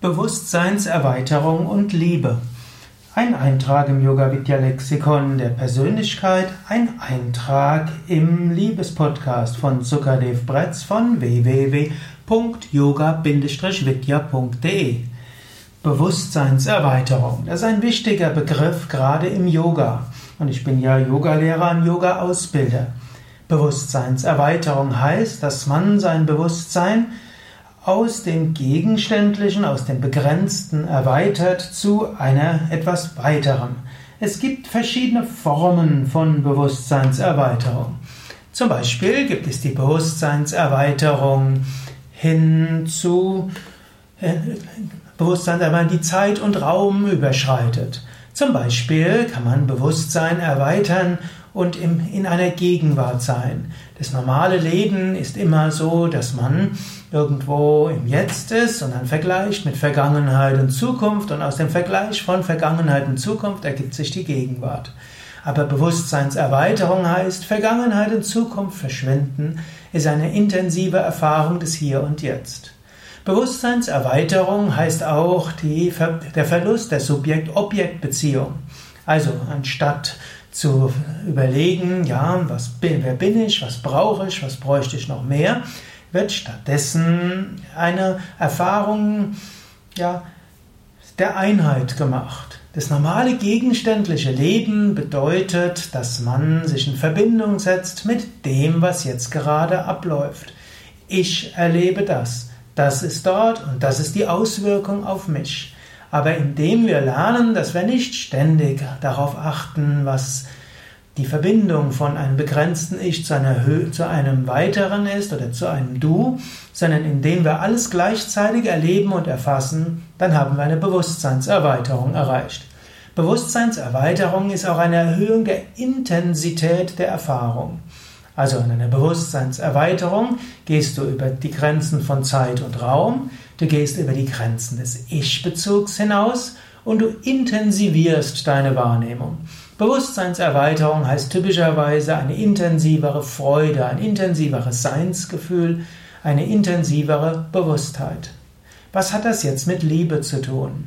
Bewusstseinserweiterung und Liebe. Ein Eintrag im Yoga Vidya Lexikon der Persönlichkeit, ein Eintrag im Liebespodcast von Sukadev Bretz von www.yoga-vidya.de. Bewusstseinserweiterung, das ist ein wichtiger Begriff gerade im Yoga. Und ich bin ja Yogalehrer und Yoga-Ausbilder. Bewusstseinserweiterung heißt, dass man sein Bewusstsein aus dem Gegenständlichen, aus dem Begrenzten erweitert zu einer etwas weiteren. Es gibt verschiedene Formen von Bewusstseinserweiterung. Zum Beispiel gibt es die Bewusstseinserweiterung hin zu äh, Bewusstseinserweiterung, die Zeit und Raum überschreitet. Zum Beispiel kann man Bewusstsein erweitern und in einer Gegenwart sein. Das normale Leben ist immer so, dass man irgendwo im Jetzt ist und dann vergleicht mit Vergangenheit und Zukunft und aus dem Vergleich von Vergangenheit und Zukunft ergibt sich die Gegenwart. Aber Bewusstseinserweiterung heißt, Vergangenheit und Zukunft verschwinden, ist eine intensive Erfahrung des Hier und Jetzt. Bewusstseinserweiterung heißt auch die, der Verlust der Subjekt-Objekt-Beziehung. Also anstatt zu überlegen, ja, was wer bin ich, was brauche ich, was bräuchte ich noch mehr, wird stattdessen eine Erfahrung ja, der Einheit gemacht. Das normale gegenständliche Leben bedeutet, dass man sich in Verbindung setzt mit dem, was jetzt gerade abläuft. Ich erlebe das. Das ist dort und das ist die Auswirkung auf mich. Aber indem wir lernen, dass wir nicht ständig darauf achten, was die Verbindung von einem begrenzten Ich zu, einer Höhe, zu einem weiteren ist oder zu einem Du, sondern indem wir alles gleichzeitig erleben und erfassen, dann haben wir eine Bewusstseinserweiterung erreicht. Bewusstseinserweiterung ist auch eine Erhöhung der Intensität der Erfahrung. Also in einer Bewusstseinserweiterung gehst du über die Grenzen von Zeit und Raum, du gehst über die Grenzen des Ich-Bezugs hinaus und du intensivierst deine Wahrnehmung. Bewusstseinserweiterung heißt typischerweise eine intensivere Freude, ein intensiveres Seinsgefühl, eine intensivere Bewusstheit. Was hat das jetzt mit Liebe zu tun?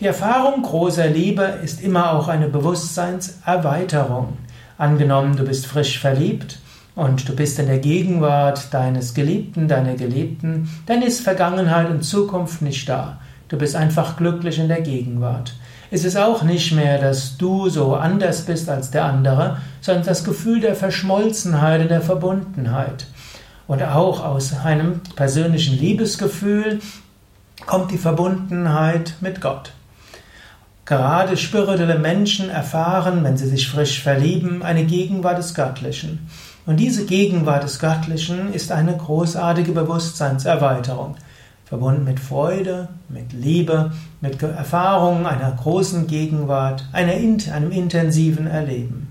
Die Erfahrung großer Liebe ist immer auch eine Bewusstseinserweiterung. Angenommen, du bist frisch verliebt und du bist in der Gegenwart deines Geliebten, deiner Geliebten, dann ist Vergangenheit und Zukunft nicht da. Du bist einfach glücklich in der Gegenwart. Es ist auch nicht mehr, dass du so anders bist als der andere, sondern das Gefühl der Verschmolzenheit und der Verbundenheit. Und auch aus einem persönlichen Liebesgefühl kommt die Verbundenheit mit Gott. Gerade spirituelle Menschen erfahren, wenn sie sich frisch verlieben, eine Gegenwart des Göttlichen. Und diese Gegenwart des Göttlichen ist eine großartige Bewusstseinserweiterung, verbunden mit Freude, mit Liebe, mit Erfahrung einer großen Gegenwart, einer, einem intensiven Erleben.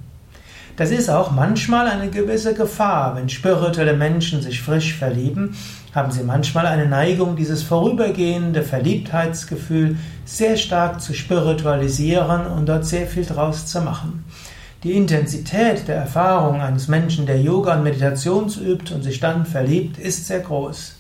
Das ist auch manchmal eine gewisse Gefahr. Wenn spirituelle Menschen sich frisch verlieben, haben sie manchmal eine Neigung, dieses vorübergehende Verliebtheitsgefühl sehr stark zu spiritualisieren und dort sehr viel draus zu machen. Die Intensität der Erfahrung eines Menschen, der Yoga und Meditation übt und sich dann verliebt, ist sehr groß.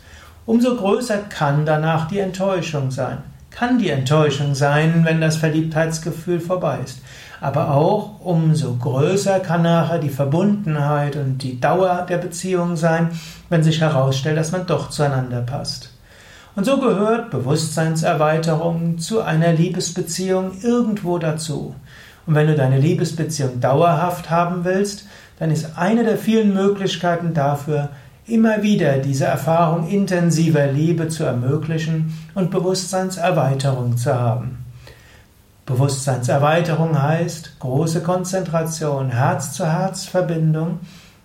Umso größer kann danach die Enttäuschung sein. Kann die Enttäuschung sein, wenn das Verliebtheitsgefühl vorbei ist aber auch umso größer kann nachher die Verbundenheit und die Dauer der Beziehung sein, wenn sich herausstellt, dass man doch zueinander passt. Und so gehört Bewusstseinserweiterung zu einer Liebesbeziehung irgendwo dazu. Und wenn du deine Liebesbeziehung dauerhaft haben willst, dann ist eine der vielen Möglichkeiten dafür, immer wieder diese Erfahrung intensiver Liebe zu ermöglichen und Bewusstseinserweiterung zu haben. Bewusstseinserweiterung heißt große Konzentration, Herz-zu-Herz-Verbindung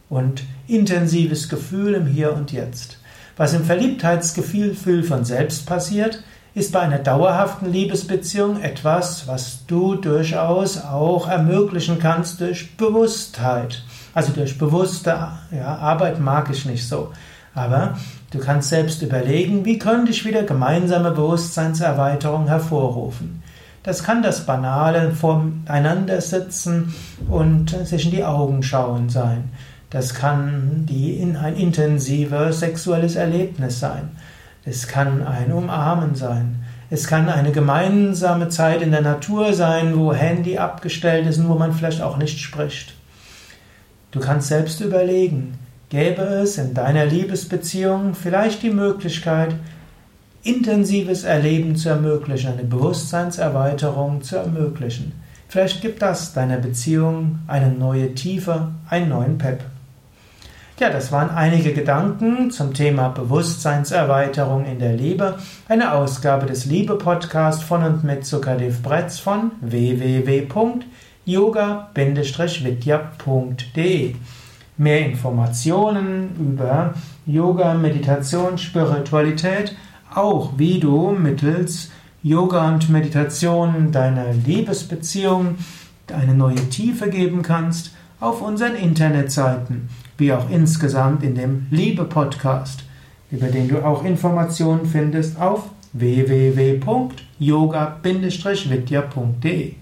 und intensives Gefühl im Hier und Jetzt. Was im Verliebtheitsgefühl von selbst passiert, ist bei einer dauerhaften Liebesbeziehung etwas, was du durchaus auch ermöglichen kannst durch Bewusstheit. Also durch bewusste ja, Arbeit mag ich nicht so. Aber du kannst selbst überlegen, wie könnte ich wieder gemeinsame Bewusstseinserweiterung hervorrufen. Das kann das banale voreinander sitzen und sich in die Augen schauen sein. Das kann die, ein intensives sexuelles Erlebnis sein. Es kann ein Umarmen sein. Es kann eine gemeinsame Zeit in der Natur sein, wo Handy abgestellt ist und wo man vielleicht auch nicht spricht. Du kannst selbst überlegen, gäbe es in deiner Liebesbeziehung vielleicht die Möglichkeit, intensives Erleben zu ermöglichen, eine Bewusstseinserweiterung zu ermöglichen. Vielleicht gibt das deiner Beziehung eine neue Tiefe, einen neuen Pep. Ja, das waren einige Gedanken zum Thema Bewusstseinserweiterung in der Liebe. Eine Ausgabe des Liebe-Podcast von und mit Sukadev Bretz von www.yoga-vidya.de. Mehr Informationen über Yoga, Meditation, Spiritualität, auch wie du mittels Yoga und Meditation deiner Liebesbeziehung eine neue Tiefe geben kannst, auf unseren Internetseiten wie auch insgesamt in dem Liebe-Podcast, über den du auch Informationen findest auf www.yoga-vidya.de.